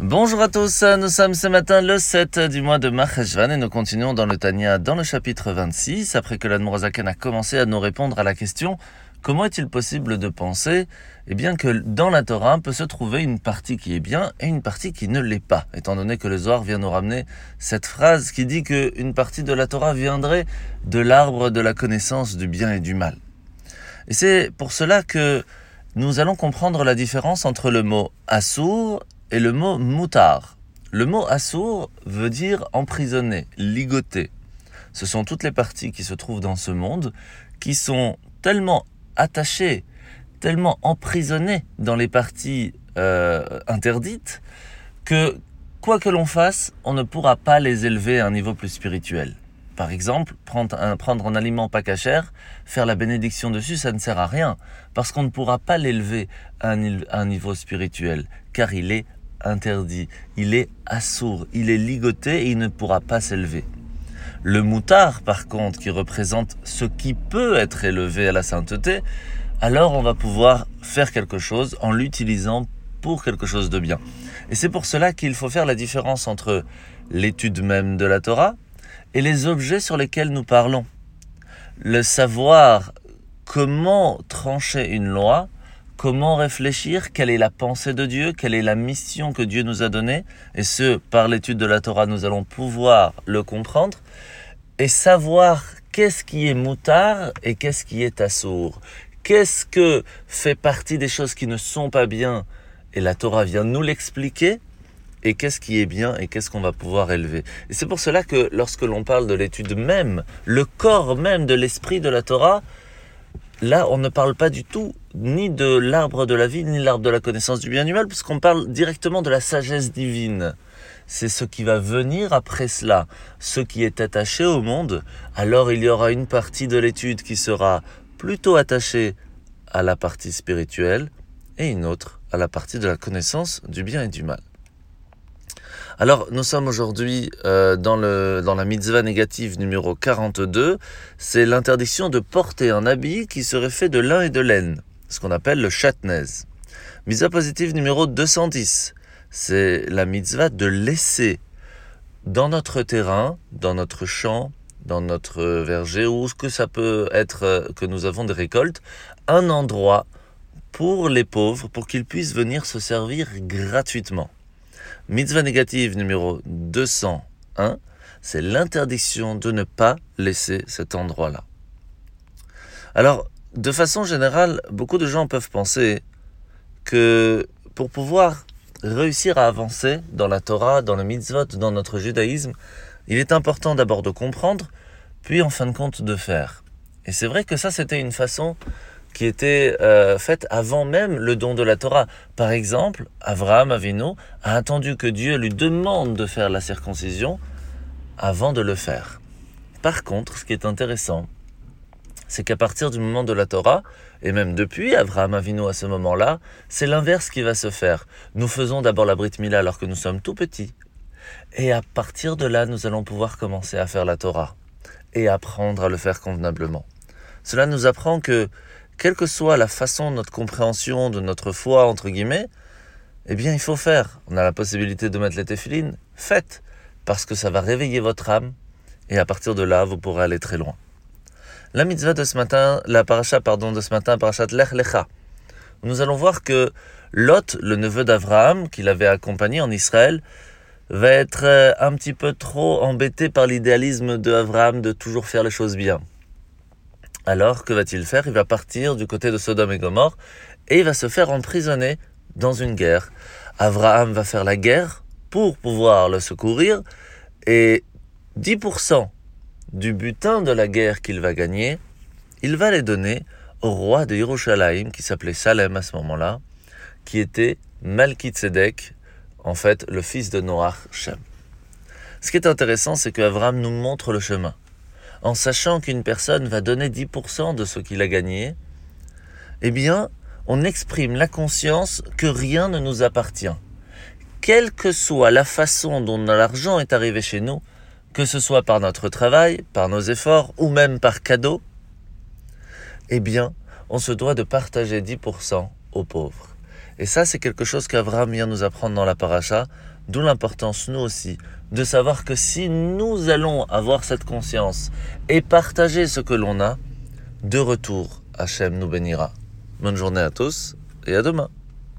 Bonjour à tous, nous sommes ce matin le 7 du mois de Maheshvan et nous continuons dans le Tania dans le chapitre 26 après que l'Admorazaken a commencé à nous répondre à la question comment est-il possible de penser eh bien que dans la Torah peut se trouver une partie qui est bien et une partie qui ne l'est pas étant donné que le Zohar vient nous ramener cette phrase qui dit qu'une partie de la Torah viendrait de l'arbre de la connaissance du bien et du mal. Et c'est pour cela que nous allons comprendre la différence entre le mot assour et le mot moutar. Le mot assour veut dire emprisonné, ligoté. Ce sont toutes les parties qui se trouvent dans ce monde qui sont tellement attachées, tellement emprisonnées dans les parties euh, interdites que quoi que l'on fasse, on ne pourra pas les élever à un niveau plus spirituel. Par exemple, prendre un, prendre un aliment pas cachère, faire la bénédiction dessus, ça ne sert à rien, parce qu'on ne pourra pas l'élever à, un niveau spirituel, car il est interdit, il est assourd, il est ligoté et il ne pourra pas s'élever. Le moutard, par contre, qui représente ce qui peut être élevé à la sainteté, alors on va pouvoir faire quelque chose en l'utilisant pour quelque chose de bien. Et c'est pour cela qu'il faut faire la différence entre l'étude même de la Torah et les objets sur lesquels nous parlons. Le savoir comment trancher une loi, comment réfléchir, quelle est la pensée de Dieu, quelle est la mission que Dieu nous a donnée, et ce, par l'étude de la Torah, nous allons pouvoir le comprendre, et savoir qu'est-ce qui est moutard et qu'est-ce qui est assour. Qu'est-ce que fait partie des choses qui ne sont pas bien, et la Torah vient nous l'expliquer, et qu'est-ce qui est bien et qu'est-ce qu'on va pouvoir élever. Et c'est pour cela que lorsque l'on parle de l'étude même, le corps même de l'esprit de la Torah, là, on ne parle pas du tout ni de l'arbre de la vie, ni l'arbre de la connaissance du bien et du mal, puisqu'on parle directement de la sagesse divine. C'est ce qui va venir après cela, ce qui est attaché au monde. Alors il y aura une partie de l'étude qui sera plutôt attachée à la partie spirituelle et une autre à la partie de la connaissance du bien et du mal. Alors, nous sommes aujourd'hui euh, dans, le, dans la mitzvah négative numéro 42. C'est l'interdiction de porter un habit qui serait fait de lin et de laine, ce qu'on appelle le chatnez. Mitzvah positive numéro 210. C'est la mitzvah de laisser dans notre terrain, dans notre champ, dans notre verger, ou ce que ça peut être euh, que nous avons des récoltes, un endroit pour les pauvres, pour qu'ils puissent venir se servir gratuitement. Mitzvah négative numéro 201, c'est l'interdiction de ne pas laisser cet endroit-là. Alors, de façon générale, beaucoup de gens peuvent penser que pour pouvoir réussir à avancer dans la Torah, dans le mitzvot, dans notre judaïsme, il est important d'abord de comprendre, puis en fin de compte de faire. Et c'est vrai que ça, c'était une façon qui était euh, faite avant même le don de la Torah. Par exemple, Abraham Avinu a attendu que Dieu lui demande de faire la circoncision avant de le faire. Par contre, ce qui est intéressant, c'est qu'à partir du moment de la Torah, et même depuis Abraham Avinu à ce moment-là, c'est l'inverse qui va se faire. Nous faisons d'abord la Brit Mila alors que nous sommes tout petits. Et à partir de là, nous allons pouvoir commencer à faire la Torah et apprendre à le faire convenablement. Cela nous apprend que quelle que soit la façon de notre compréhension de notre foi, entre guillemets, eh bien, il faut faire. On a la possibilité de mettre les téphilines, faites, parce que ça va réveiller votre âme, et à partir de là, vous pourrez aller très loin. La mitzvah de ce matin, la paracha, pardon, de ce matin, parachat Lech Lecha, nous allons voir que Lot, le neveu d'Abraham, qu'il avait accompagné en Israël, va être euh, un petit peu trop embêté par l'idéalisme de Abraham de toujours faire les choses bien. Alors, que va-t-il faire? Il va partir du côté de Sodome et Gomorre et il va se faire emprisonner dans une guerre. Abraham va faire la guerre pour pouvoir le secourir et 10% du butin de la guerre qu'il va gagner, il va les donner au roi de Yerushalayim qui s'appelait Salem à ce moment-là, qui était Malkitzedek, en fait le fils de Noach Shem. Ce qui est intéressant, c'est que Abraham nous montre le chemin en sachant qu'une personne va donner 10% de ce qu'il a gagné, eh bien, on exprime la conscience que rien ne nous appartient. Quelle que soit la façon dont l'argent est arrivé chez nous, que ce soit par notre travail, par nos efforts ou même par cadeau, eh bien, on se doit de partager 10% aux pauvres. Et ça, c'est quelque chose qu'Avraham vient nous apprendre dans la paracha, d'où l'importance, nous aussi, de savoir que si nous allons avoir cette conscience et partager ce que l'on a, de retour, Hachem nous bénira. Bonne journée à tous et à demain.